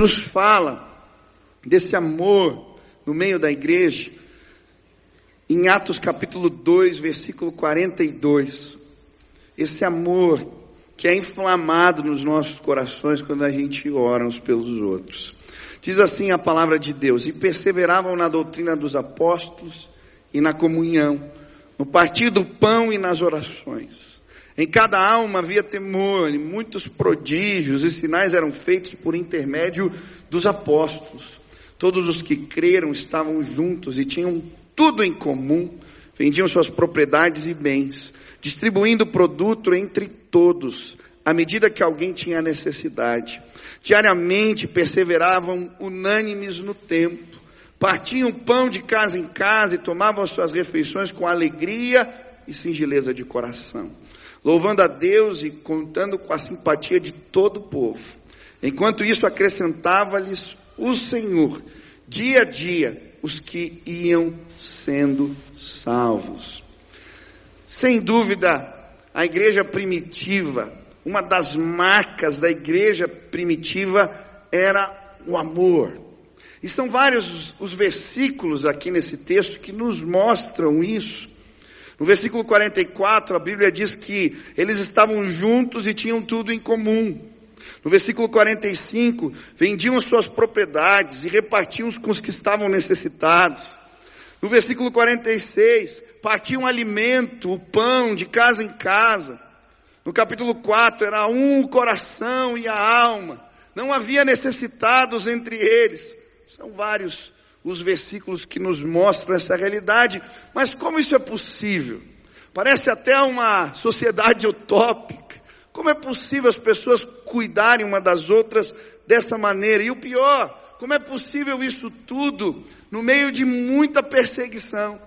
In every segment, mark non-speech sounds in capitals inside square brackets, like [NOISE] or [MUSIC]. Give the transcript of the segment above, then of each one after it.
nos fala desse amor no meio da igreja, em Atos capítulo 2, versículo 42. Esse amor que é inflamado nos nossos corações quando a gente ora uns pelos outros. Diz assim a palavra de Deus: E perseveravam na doutrina dos apóstolos e na comunhão, no partir do pão e nas orações. Em cada alma havia temor, e muitos prodígios e sinais eram feitos por intermédio dos apóstolos. Todos os que creram estavam juntos e tinham tudo em comum, vendiam suas propriedades e bens, distribuindo o produto entre todos, à medida que alguém tinha necessidade. Diariamente perseveravam unânimes no templo, partiam pão de casa em casa e tomavam as suas refeições com alegria e singeleza de coração louvando a Deus e contando com a simpatia de todo o povo. Enquanto isso acrescentava-lhes o Senhor, dia a dia, os que iam sendo salvos. Sem dúvida, a igreja primitiva, uma das marcas da igreja primitiva era o amor. E são vários os versículos aqui nesse texto que nos mostram isso. No versículo 44, a Bíblia diz que eles estavam juntos e tinham tudo em comum. No versículo 45, vendiam suas propriedades e repartiam com os que estavam necessitados. No versículo 46, partiam alimento, o pão de casa em casa. No capítulo 4, era um o coração e a alma. Não havia necessitados entre eles. São vários os versículos que nos mostram essa realidade. Mas como isso é possível? Parece até uma sociedade utópica. Como é possível as pessoas cuidarem uma das outras dessa maneira? E o pior, como é possível isso tudo no meio de muita perseguição?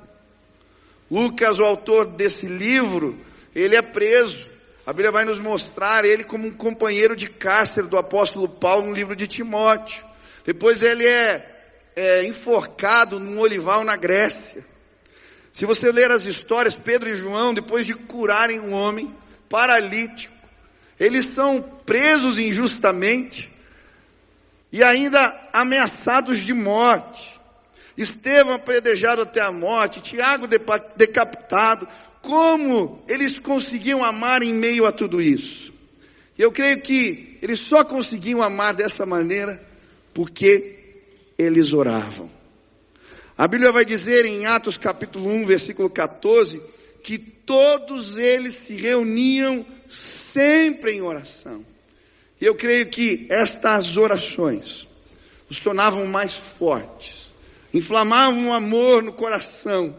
Lucas, o autor desse livro, ele é preso. A Bíblia vai nos mostrar ele como um companheiro de cárcere do apóstolo Paulo no livro de Timóteo. Depois ele é é, enforcado num olival na Grécia. Se você ler as histórias, Pedro e João, depois de curarem um homem paralítico, eles são presos injustamente e ainda ameaçados de morte. Estevão predejado até a morte, Tiago decapitado. Como eles conseguiam amar em meio a tudo isso? Eu creio que eles só conseguiam amar dessa maneira porque eles oravam. A Bíblia vai dizer em Atos capítulo 1, versículo 14, que todos eles se reuniam sempre em oração. E eu creio que estas orações os tornavam mais fortes, inflamavam o amor no coração.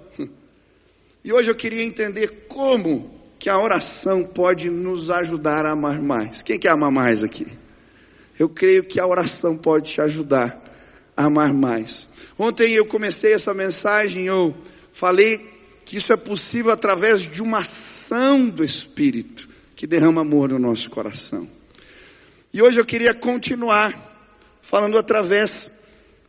E hoje eu queria entender como que a oração pode nos ajudar a amar mais. Quem quer amar mais aqui? Eu creio que a oração pode te ajudar amar mais. Ontem eu comecei essa mensagem, eu falei que isso é possível através de uma ação do Espírito que derrama amor no nosso coração. E hoje eu queria continuar falando através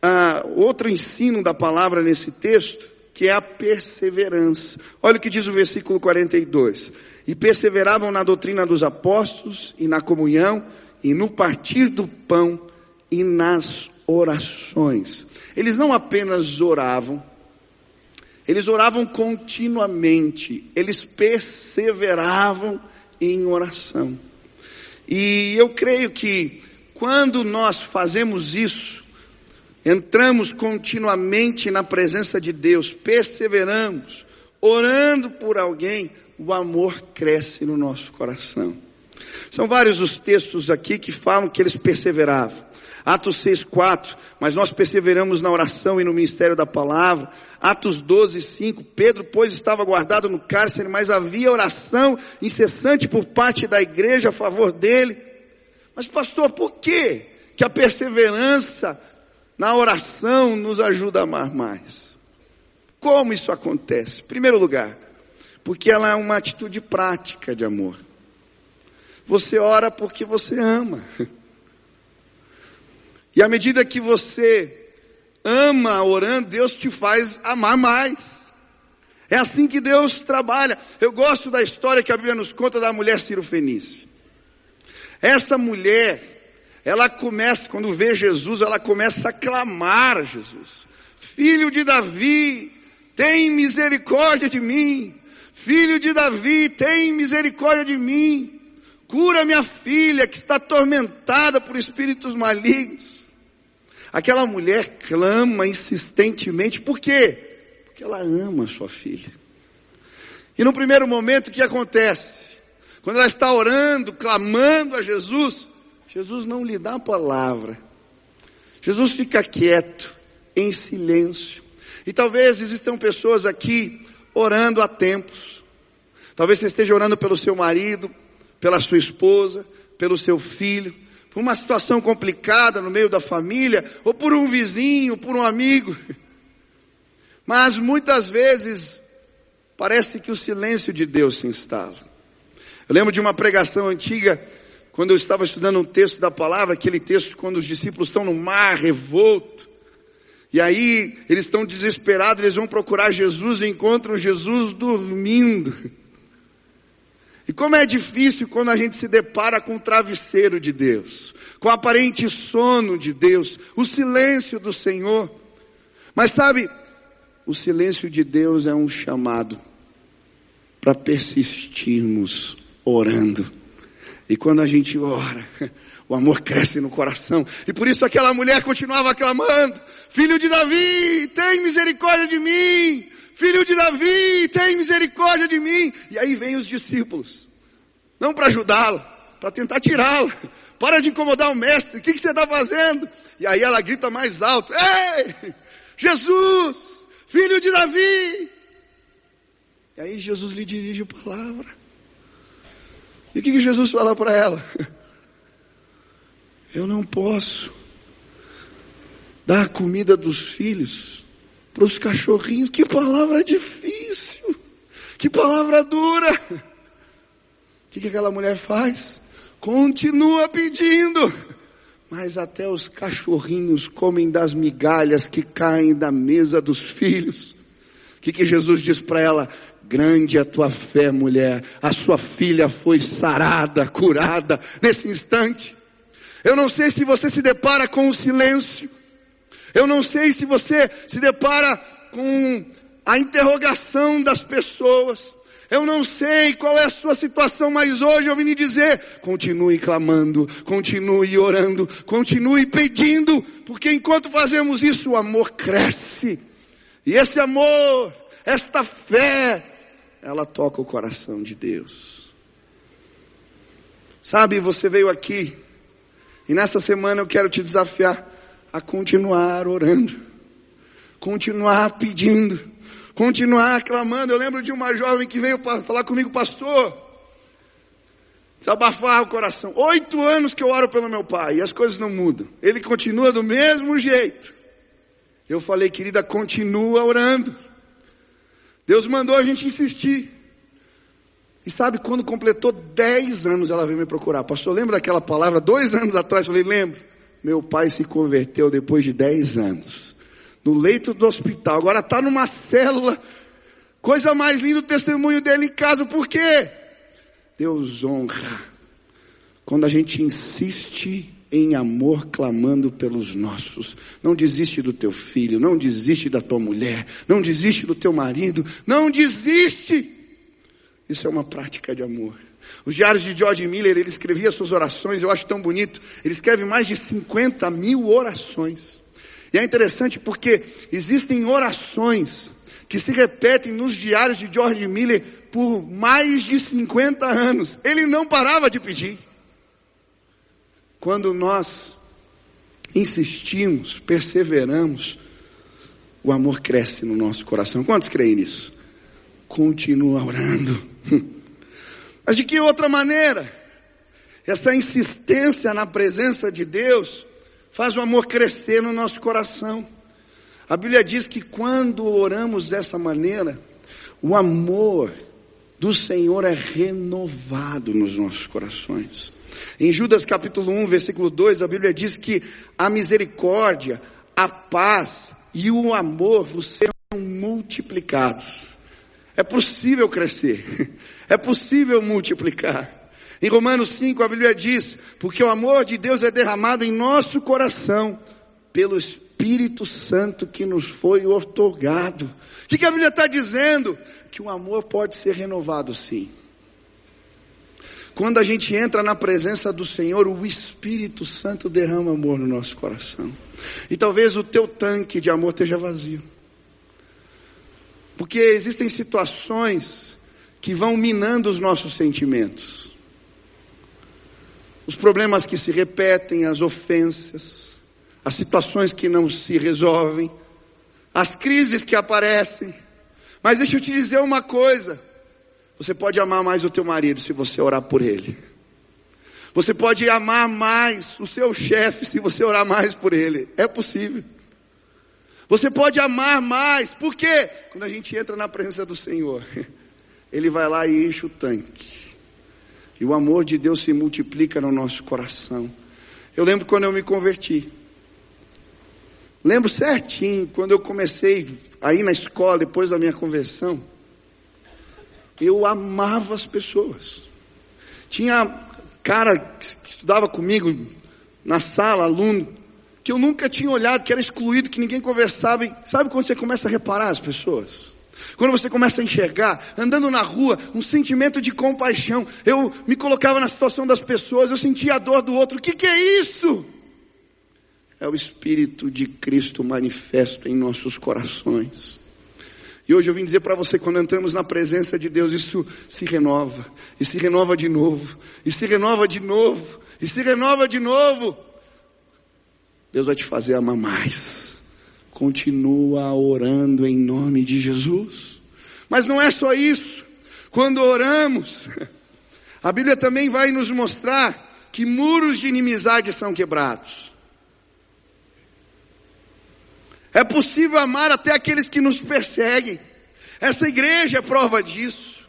uh, outro ensino da palavra nesse texto, que é a perseverança. Olha o que diz o versículo 42. E perseveravam na doutrina dos apóstolos e na comunhão e no partir do pão e nas orações. Eles não apenas oravam, eles oravam continuamente, eles perseveravam em oração. E eu creio que quando nós fazemos isso, entramos continuamente na presença de Deus, perseveramos, orando por alguém, o amor cresce no nosso coração. São vários os textos aqui que falam que eles perseveravam. Atos 6, 4, mas nós perseveramos na oração e no ministério da palavra. Atos 12, 5, Pedro, pois, estava guardado no cárcere, mas havia oração incessante por parte da igreja a favor dele. Mas pastor, por que que a perseverança na oração nos ajuda a amar mais? Como isso acontece? Em primeiro lugar, porque ela é uma atitude prática de amor. Você ora porque você ama. E à medida que você ama orando, Deus te faz amar mais. É assim que Deus trabalha. Eu gosto da história que a Bíblia nos conta da mulher Ciro Fenícia. Essa mulher, ela começa, quando vê Jesus, ela começa a clamar Jesus. Filho de Davi, tem misericórdia de mim. Filho de Davi, tem misericórdia de mim. Cura minha filha que está atormentada por espíritos malignos. Aquela mulher clama insistentemente, por quê? Porque ela ama sua filha. E no primeiro momento o que acontece? Quando ela está orando, clamando a Jesus, Jesus não lhe dá a palavra. Jesus fica quieto, em silêncio. E talvez existam pessoas aqui orando há tempos. Talvez você esteja orando pelo seu marido, pela sua esposa, pelo seu filho, por uma situação complicada no meio da família, ou por um vizinho, por um amigo. [LAUGHS] Mas muitas vezes parece que o silêncio de Deus se instala. Eu lembro de uma pregação antiga quando eu estava estudando um texto da palavra, aquele texto quando os discípulos estão no mar revolto, e aí eles estão desesperados, eles vão procurar Jesus e encontram Jesus dormindo. [LAUGHS] E como é difícil quando a gente se depara com o travesseiro de Deus, com o aparente sono de Deus, o silêncio do Senhor. Mas sabe, o silêncio de Deus é um chamado para persistirmos orando e quando a gente ora, [LAUGHS] o amor cresce no coração. E por isso aquela mulher continuava clamando: Filho de Davi, tem misericórdia de mim! Filho de Davi, tem misericórdia de mim! E aí vem os discípulos, não para ajudá-la, para tentar tirá-la. [LAUGHS] Para de incomodar o mestre, o que, que você está fazendo? E aí ela grita mais alto: Ei, Jesus, filho de Davi! E aí Jesus lhe dirige a palavra. E o que, que Jesus fala para ela? [LAUGHS] Eu não posso dar a comida dos filhos para os cachorrinhos. Que palavra difícil! Que palavra dura! O que, que aquela mulher faz? Continua pedindo. Mas até os cachorrinhos comem das migalhas que caem da mesa dos filhos. O que, que Jesus diz para ela? Grande é a tua fé, mulher. A sua filha foi sarada, curada nesse instante. Eu não sei se você se depara com o silêncio. Eu não sei se você se depara com a interrogação das pessoas. Eu não sei qual é a sua situação, mas hoje eu vim lhe dizer, continue clamando, continue orando, continue pedindo, porque enquanto fazemos isso, o amor cresce. E esse amor, esta fé, ela toca o coração de Deus. Sabe, você veio aqui e nesta semana eu quero te desafiar a continuar orando, continuar pedindo, continuar clamando. Eu lembro de uma jovem que veio falar comigo, pastor, desabafar o coração. Oito anos que eu oro pelo meu pai e as coisas não mudam. Ele continua do mesmo jeito. Eu falei, querida, continua orando. Deus mandou a gente insistir. E sabe, quando completou 10 anos, ela veio me procurar. Pastor, lembra daquela palavra? Dois anos atrás, eu falei, lembro. Meu pai se converteu depois de 10 anos. No leito do hospital. Agora está numa célula. Coisa mais linda o testemunho dele em casa. Por quê? Deus honra. Quando a gente insiste em amor clamando pelos nossos. Não desiste do teu filho, não desiste da tua mulher, não desiste do teu marido, não desiste. Isso é uma prática de amor. Os diários de George Miller, ele escrevia suas orações, eu acho tão bonito. Ele escreve mais de 50 mil orações. E é interessante porque existem orações que se repetem nos diários de George Miller por mais de 50 anos. Ele não parava de pedir. Quando nós insistimos, perseveramos, o amor cresce no nosso coração. Quantos creem nisso? Continua orando. [LAUGHS] Mas de que outra maneira? Essa insistência na presença de Deus faz o amor crescer no nosso coração. A Bíblia diz que quando oramos dessa maneira, o amor do Senhor é renovado nos nossos corações. Em Judas capítulo 1, versículo 2, a Bíblia diz que a misericórdia, a paz e o amor serão multiplicados. É possível crescer, é possível multiplicar. Em Romanos 5 a Bíblia diz, porque o amor de Deus é derramado em nosso coração pelo Espírito Santo que nos foi otorgado. O que, que a Bíblia está dizendo? Que o amor pode ser renovado sim. Quando a gente entra na presença do Senhor, o Espírito Santo derrama amor no nosso coração. E talvez o teu tanque de amor esteja vazio. Porque existem situações que vão minando os nossos sentimentos. Os problemas que se repetem, as ofensas, as situações que não se resolvem, as crises que aparecem. Mas deixa eu te dizer uma coisa. Você pode amar mais o teu marido se você orar por ele. Você pode amar mais o seu chefe se você orar mais por ele. É possível. Você pode amar mais. Por quê? Quando a gente entra na presença do Senhor, [LAUGHS] ele vai lá e enche o tanque. E o amor de Deus se multiplica no nosso coração. Eu lembro quando eu me converti. Lembro certinho quando eu comecei aí na escola depois da minha conversão eu amava as pessoas. Tinha cara que estudava comigo na sala, aluno, que eu nunca tinha olhado, que era excluído, que ninguém conversava. E sabe quando você começa a reparar as pessoas? Quando você começa a enxergar, andando na rua, um sentimento de compaixão. Eu me colocava na situação das pessoas, eu sentia a dor do outro. O que, que é isso? É o Espírito de Cristo manifesto em nossos corações. E hoje eu vim dizer para você, quando entramos na presença de Deus, isso se renova, e se renova de novo, e se renova de novo, e se renova de novo. Deus vai te fazer amar mais. Continua orando em nome de Jesus. Mas não é só isso. Quando oramos, a Bíblia também vai nos mostrar que muros de inimizade são quebrados. É possível amar até aqueles que nos perseguem. Essa igreja é prova disso.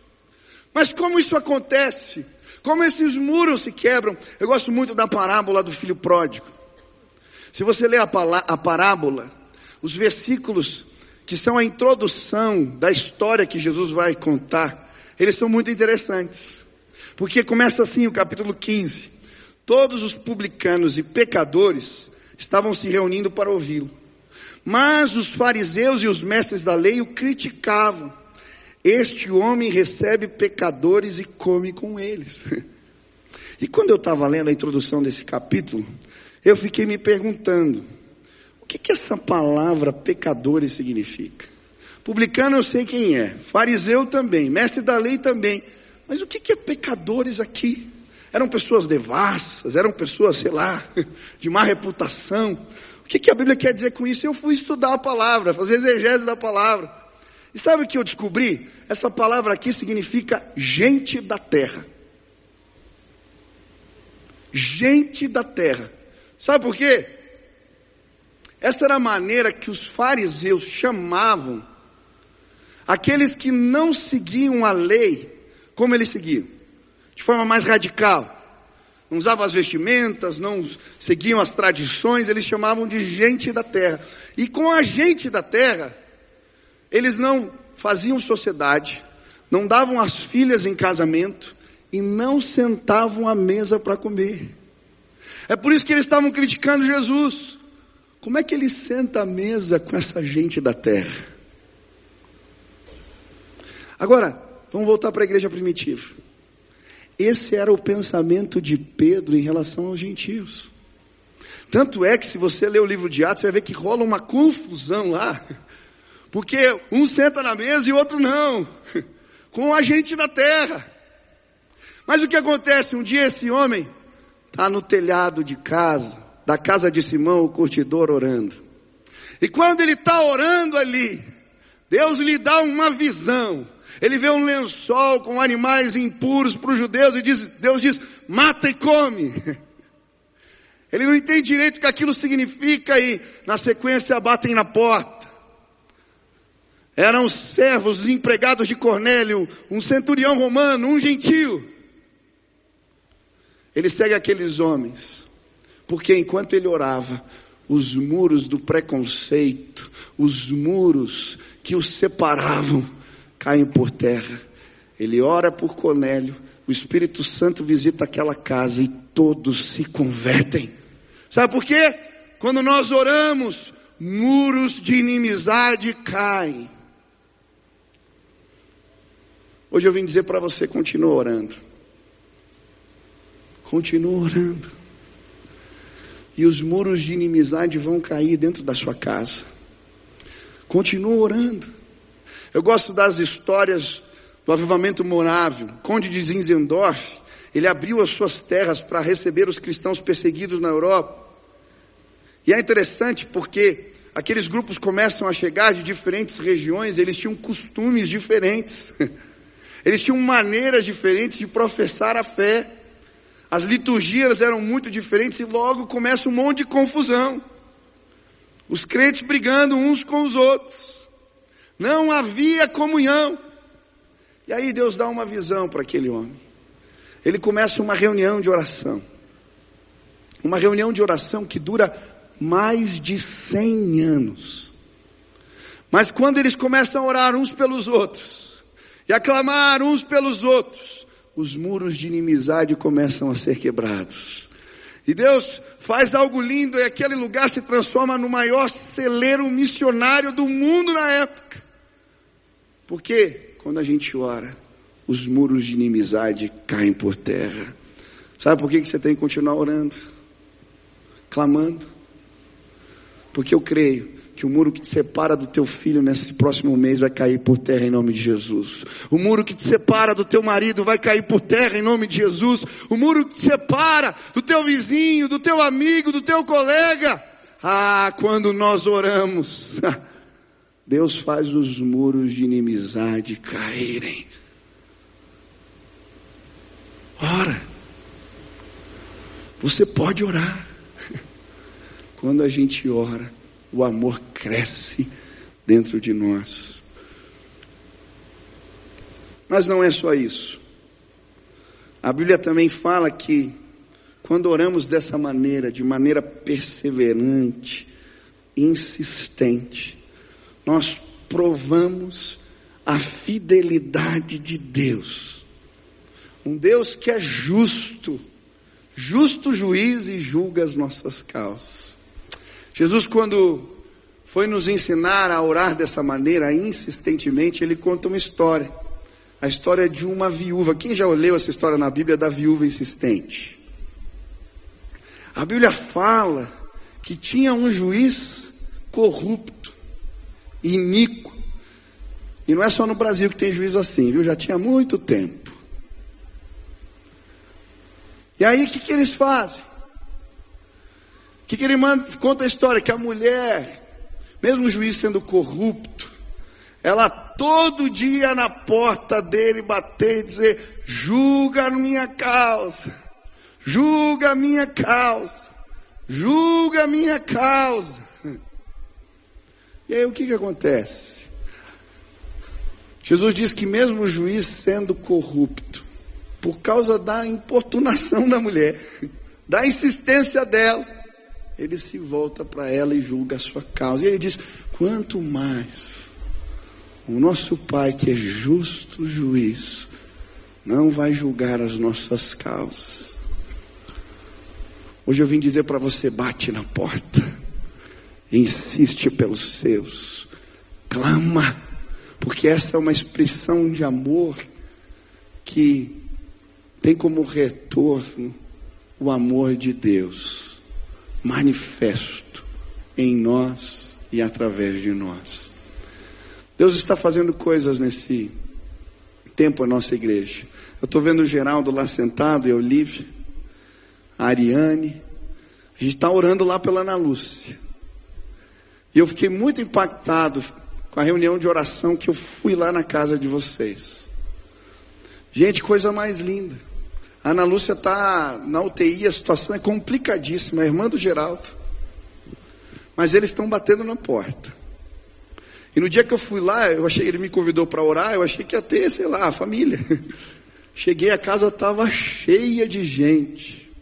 Mas como isso acontece? Como esses muros se quebram? Eu gosto muito da parábola do filho pródigo. Se você ler a, a parábola, os versículos que são a introdução da história que Jesus vai contar, eles são muito interessantes. Porque começa assim o capítulo 15. Todos os publicanos e pecadores estavam se reunindo para ouvi-lo. Mas os fariseus e os mestres da lei o criticavam. Este homem recebe pecadores e come com eles. [LAUGHS] E quando eu estava lendo a introdução desse capítulo, eu fiquei me perguntando, o que, que essa palavra pecadores significa? Publicano eu sei quem é, fariseu também, mestre da lei também, mas o que, que é pecadores aqui? Eram pessoas devassas, eram pessoas, sei lá, [LAUGHS] de má reputação, o que, que a Bíblia quer dizer com isso? Eu fui estudar a palavra, fazer exegese da palavra. E sabe o que eu descobri? Essa palavra aqui significa gente da terra. Gente da terra. Sabe por quê? Essa era a maneira que os fariseus chamavam aqueles que não seguiam a lei como eles seguiam, de forma mais radical não usavam as vestimentas, não seguiam as tradições, eles chamavam de gente da terra. E com a gente da terra, eles não faziam sociedade, não davam as filhas em casamento e não sentavam à mesa para comer. É por isso que eles estavam criticando Jesus. Como é que ele senta à mesa com essa gente da terra? Agora, vamos voltar para a igreja primitiva. Esse era o pensamento de Pedro em relação aos gentios. Tanto é que se você ler o livro de Atos, você vai ver que rola uma confusão lá. Porque um senta na mesa e o outro não. Com a gente da terra. Mas o que acontece? Um dia esse homem está no telhado de casa, da casa de Simão, o curtidor, orando. E quando ele está orando ali, Deus lhe dá uma visão. Ele vê um lençol com animais impuros para os judeus e diz, Deus diz, mata e come. [LAUGHS] Ele não entende direito o que aquilo significa e na sequência batem na porta. Eram os servos, os empregados de Cornélio, um centurião romano, um gentio. Ele segue aqueles homens, porque enquanto ele orava, os muros do preconceito, os muros que os separavam, caem por terra. Ele ora por Cornélio, o Espírito Santo visita aquela casa e todos se convertem. Sabe por quê? Quando nós oramos, muros de inimizade caem. Hoje eu vim dizer para você, continua orando. Continua orando. E os muros de inimizade vão cair dentro da sua casa. Continua orando. Eu gosto das histórias do avivamento morável. Conde de Zinzendorf, ele abriu as suas terras para receber os cristãos perseguidos na Europa. E é interessante porque aqueles grupos começam a chegar de diferentes regiões, eles tinham costumes diferentes. [LAUGHS] Eles tinham maneiras diferentes de professar a fé. As liturgias eram muito diferentes e logo começa um monte de confusão. Os crentes brigando uns com os outros. Não havia comunhão. E aí Deus dá uma visão para aquele homem. Ele começa uma reunião de oração. Uma reunião de oração que dura mais de cem anos. Mas quando eles começam a orar uns pelos outros, e a clamar uns pelos outros, os muros de inimizade começam a ser quebrados. E Deus faz algo lindo e aquele lugar se transforma no maior celeiro missionário do mundo na época. Porque quando a gente ora, os muros de inimizade caem por terra. Sabe por que você tem que continuar orando? Clamando. Porque eu creio que o muro que te separa do teu filho nesse próximo mês vai cair por terra em nome de Jesus. O muro que te separa do teu marido vai cair por terra em nome de Jesus. O muro que te separa do teu vizinho, do teu amigo, do teu colega. Ah, quando nós oramos, [LAUGHS] Deus faz os muros de inimizade caírem. Ora, você pode orar. [LAUGHS] Quando a gente ora, o amor cresce dentro de nós. Mas não é só isso. A Bíblia também fala que quando oramos dessa maneira, de maneira perseverante, insistente, nós provamos a fidelidade de Deus. Um Deus que é justo, justo juiz e julga as nossas causas. Jesus, quando foi nos ensinar a orar dessa maneira, insistentemente, ele conta uma história. A história de uma viúva. Quem já leu essa história na Bíblia da viúva insistente? A Bíblia fala que tinha um juiz corrupto, iníquo. E não é só no Brasil que tem juiz assim, viu? Já tinha muito tempo. E aí o que, que eles fazem? Que, que ele manda, conta a história? Que a mulher, mesmo o juiz sendo corrupto, ela todo dia na porta dele bater e dizer: julga a minha causa, julga a minha causa, julga a minha causa. E aí o que, que acontece? Jesus diz que mesmo o juiz sendo corrupto, por causa da importunação [LAUGHS] da mulher, da insistência dela, ele se volta para ela e julga a sua causa. E ele diz: quanto mais o nosso Pai, que é justo juiz, não vai julgar as nossas causas. Hoje eu vim dizer para você: bate na porta, insiste pelos seus, clama, porque essa é uma expressão de amor que tem como retorno o amor de Deus manifesto em nós e através de nós. Deus está fazendo coisas nesse tempo a nossa igreja. Eu estou vendo o Geraldo lá sentado e a Olivia, a Ariane. A gente está orando lá pela Ana Lúcia. E eu fiquei muito impactado com a reunião de oração que eu fui lá na casa de vocês. Gente, coisa mais linda. Ana Lúcia está na UTI, a situação é complicadíssima, a irmã do Geraldo. Mas eles estão batendo na porta. E no dia que eu fui lá, eu achei, ele me convidou para orar, eu achei que ia ter, sei lá, a família. [LAUGHS] Cheguei, a casa estava cheia de gente.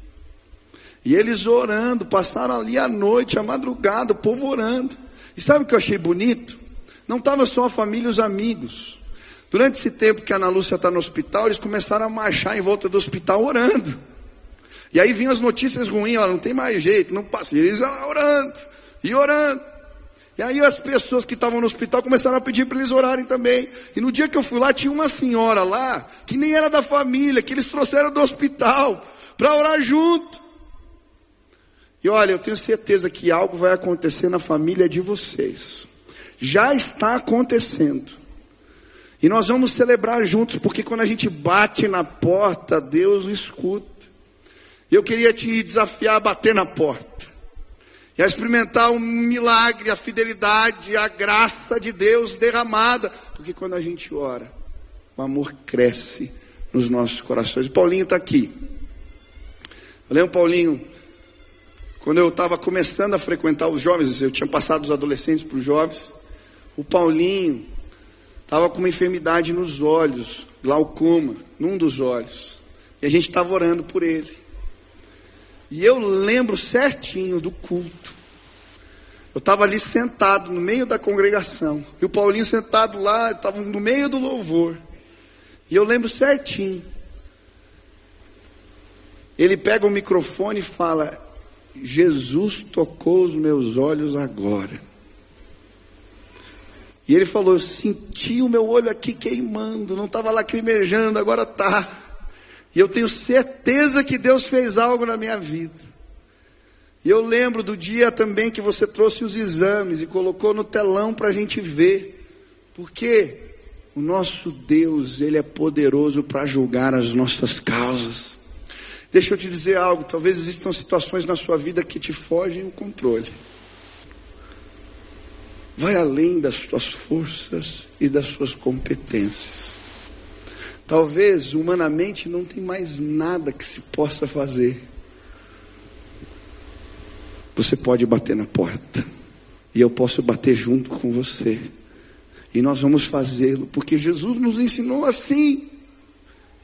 E eles orando, passaram ali a noite, a madrugada, o povo orando. E sabe o que eu achei bonito? Não estava só a família e os amigos. Durante esse tempo que a Ana Lúcia está no hospital, eles começaram a marchar em volta do hospital orando. E aí vinham as notícias ruins, ó, não tem mais jeito, não passa. E eles orando, e orando. E aí as pessoas que estavam no hospital começaram a pedir para eles orarem também. E no dia que eu fui lá, tinha uma senhora lá, que nem era da família, que eles trouxeram do hospital, para orar junto. E olha, eu tenho certeza que algo vai acontecer na família de vocês. Já está acontecendo. E nós vamos celebrar juntos, porque quando a gente bate na porta, Deus o escuta. Eu queria te desafiar a bater na porta. E a experimentar um milagre, a fidelidade, a graça de Deus derramada. Porque quando a gente ora, o amor cresce nos nossos corações. O Paulinho está aqui. Eu lembro, Paulinho, quando eu estava começando a frequentar os jovens, eu tinha passado os adolescentes para os jovens. O Paulinho estava com uma enfermidade nos olhos, glaucoma, num dos olhos. E a gente estava orando por ele. E eu lembro certinho do culto. Eu estava ali sentado no meio da congregação. E o Paulinho sentado lá, estava no meio do louvor. E eu lembro certinho. Ele pega o microfone e fala: Jesus tocou os meus olhos agora. E ele falou: Eu senti o meu olho aqui queimando, não estava lacrimejando, agora está. E eu tenho certeza que Deus fez algo na minha vida. E eu lembro do dia também que você trouxe os exames e colocou no telão para a gente ver. Porque o nosso Deus, Ele é poderoso para julgar as nossas causas. Deixa eu te dizer algo, talvez existam situações na sua vida que te fogem o controle vai além das suas forças e das suas competências. Talvez humanamente não tem mais nada que se possa fazer. Você pode bater na porta e eu posso bater junto com você. E nós vamos fazê-lo, porque Jesus nos ensinou assim.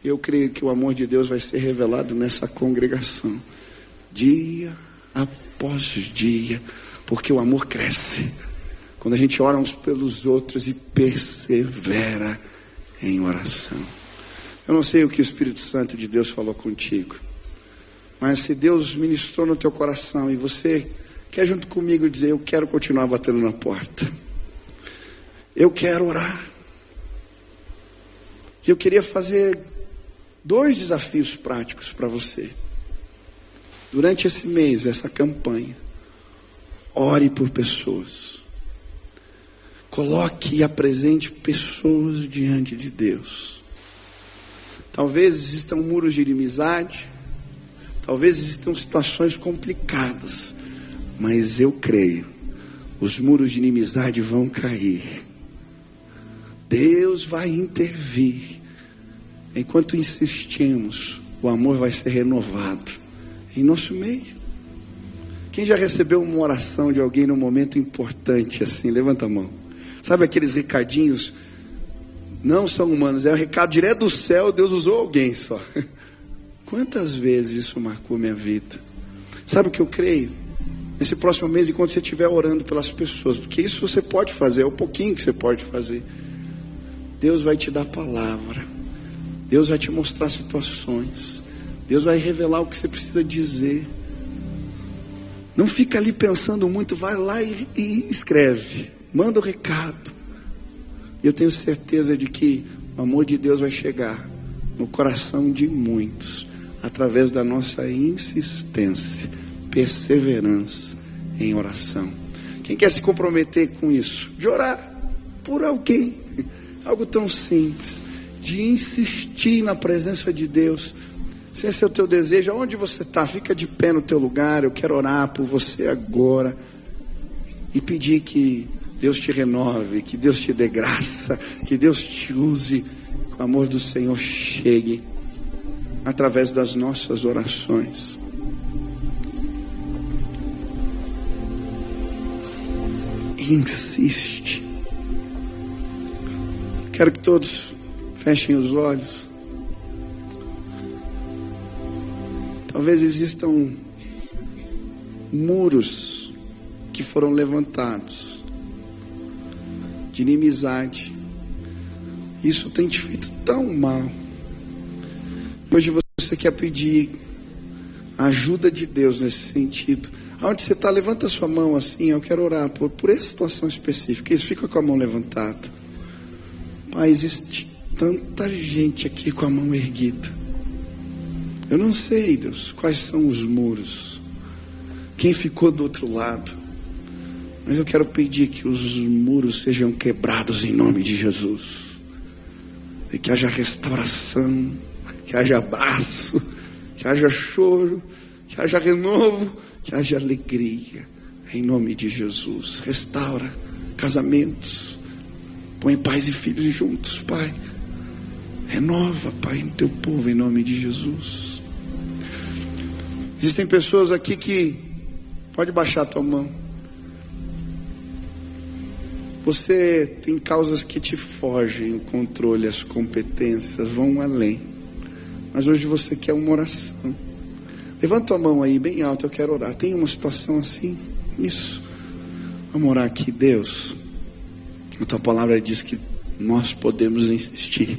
Eu creio que o amor de Deus vai ser revelado nessa congregação, dia após dia, porque o amor cresce. Quando a gente ora uns pelos outros e persevera em oração. Eu não sei o que o Espírito Santo de Deus falou contigo, mas se Deus ministrou no teu coração e você quer junto comigo dizer: Eu quero continuar batendo na porta, eu quero orar. E eu queria fazer dois desafios práticos para você. Durante esse mês, essa campanha, ore por pessoas. Coloque e apresente pessoas diante de Deus. Talvez existam muros de inimizade, talvez existam situações complicadas, mas eu creio, os muros de inimizade vão cair. Deus vai intervir. Enquanto insistimos, o amor vai ser renovado em nosso meio. Quem já recebeu uma oração de alguém num momento importante assim? Levanta a mão. Sabe aqueles recadinhos? Não são humanos, é um recado direto do céu, Deus usou alguém só. [LAUGHS] Quantas vezes isso marcou minha vida? Sabe o que eu creio? Nesse próximo mês, enquanto você estiver orando pelas pessoas, porque isso você pode fazer, é o pouquinho que você pode fazer. Deus vai te dar palavra, Deus vai te mostrar situações, Deus vai revelar o que você precisa dizer. Não fica ali pensando muito, vai lá e, e escreve. Manda o recado. Eu tenho certeza de que o amor de Deus vai chegar no coração de muitos através da nossa insistência, perseverança em oração. Quem quer se comprometer com isso? De orar por alguém, algo tão simples, de insistir na presença de Deus. Se esse é o teu desejo, aonde você está, fica de pé no teu lugar. Eu quero orar por você agora e pedir que Deus te renove, que Deus te dê graça, que Deus te use, que o amor do Senhor chegue através das nossas orações. Insiste. Quero que todos fechem os olhos. Talvez existam muros que foram levantados de inimizade, Isso tem te feito tão mal. Hoje você quer pedir ajuda de Deus nesse sentido. Aonde você está, levanta a sua mão assim. Eu quero orar por, por essa situação específica. Isso, fica com a mão levantada. Pai, existe tanta gente aqui com a mão erguida. Eu não sei, Deus, quais são os muros. Quem ficou do outro lado. Mas eu quero pedir que os muros sejam quebrados em nome de Jesus. E que haja restauração, que haja abraço, que haja choro, que haja renovo que haja alegria em nome de Jesus. Restaura casamentos, põe pais e filhos juntos, Pai. Renova, Pai, no teu povo em nome de Jesus. Existem pessoas aqui que pode baixar a tua mão. Você tem causas que te fogem, o controle, as competências vão além. Mas hoje você quer uma oração. Levanta a mão aí bem alto, eu quero orar. Tem uma situação assim? Isso. Vamos orar aqui, Deus. A tua palavra diz que nós podemos insistir.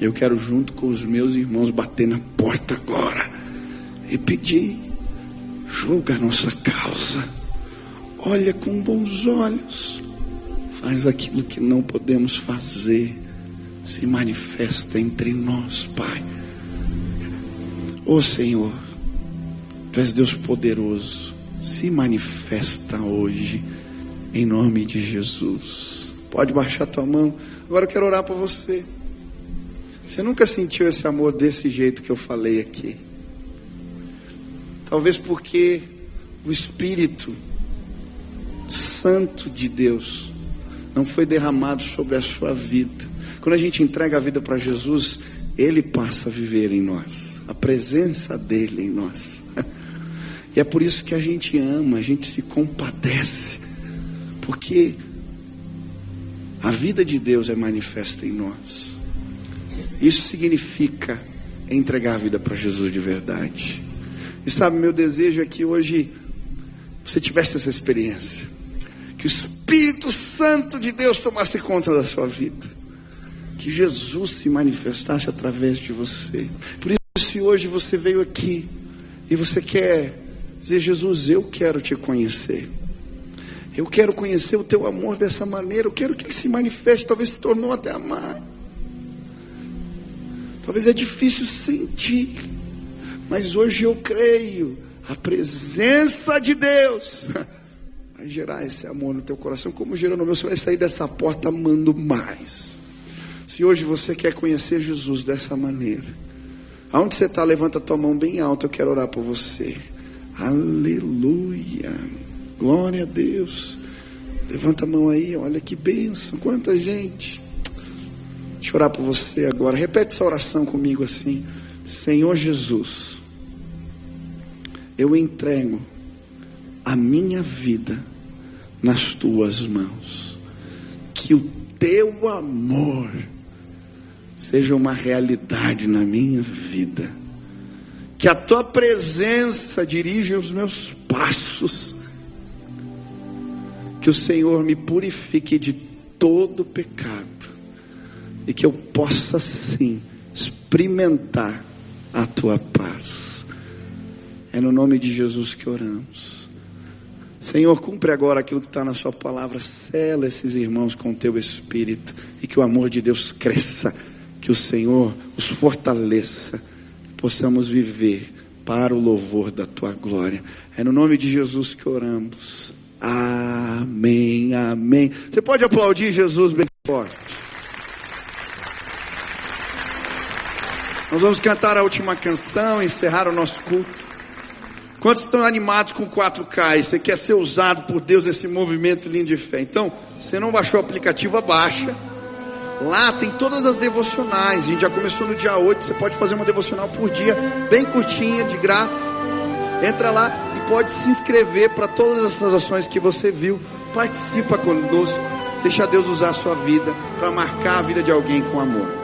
Eu quero, junto com os meus irmãos, bater na porta agora e pedir: julga a nossa causa, olha com bons olhos, faz aquilo que não podemos fazer, se manifesta entre nós, Pai Ô oh, Senhor, Tu és Deus poderoso, se manifesta hoje, em nome de Jesus. Pode baixar tua mão. Agora eu quero orar por você. Você nunca sentiu esse amor desse jeito que eu falei aqui. Talvez porque o Espírito Santo de Deus não foi derramado sobre a sua vida. Quando a gente entrega a vida para Jesus, Ele passa a viver em nós a presença dele em nós. [LAUGHS] E é por isso que a gente ama, a gente se compadece, porque a vida de Deus é manifesta em nós. Isso significa entregar a vida para Jesus de verdade. E sabe, meu desejo é que hoje você tivesse essa experiência. Que o Espírito Santo de Deus tomasse conta da sua vida. Que Jesus se manifestasse através de você. Por isso, se hoje você veio aqui e você quer dizer, Jesus, eu quero te conhecer. Eu quero conhecer o teu amor dessa maneira. Eu quero que ele se manifeste. Talvez se tornou até amar. Talvez é difícil sentir. Mas hoje eu creio. A presença de Deus [LAUGHS] vai gerar esse amor no teu coração. Como gerou no meu, você vai sair dessa porta amando mais. Se hoje você quer conhecer Jesus dessa maneira. Aonde você está, levanta tua mão bem alta, eu quero orar por você. Aleluia. Glória a Deus. Levanta a mão aí, olha que bênção, quanta gente. Deixa eu orar por você agora. Repete essa oração comigo assim. Senhor Jesus, eu entrego a minha vida nas tuas mãos. Que o teu amor seja uma realidade na minha vida. Que a tua presença dirija os meus passos. Que o Senhor me purifique de todo pecado. E que eu possa sim experimentar a tua paz. É no nome de Jesus que oramos. Senhor, cumpre agora aquilo que está na Sua palavra. Sela esses irmãos com o Teu Espírito. E que o amor de Deus cresça que o Senhor os fortaleça, possamos viver para o louvor da tua glória. É no nome de Jesus que oramos. Amém, amém. Você pode aplaudir Jesus bem forte. Nós vamos cantar a última canção, encerrar o nosso culto. Quantos estão animados com 4K? Você quer ser usado por Deus nesse movimento lindo de fé? Então, você não baixou o aplicativo, abaixa. Lá tem todas as devocionais. A gente já começou no dia 8. Você pode fazer uma devocional por dia, bem curtinha, de graça. Entra lá e pode se inscrever para todas essas ações que você viu. Participa conosco. Deixa Deus usar a sua vida para marcar a vida de alguém com amor.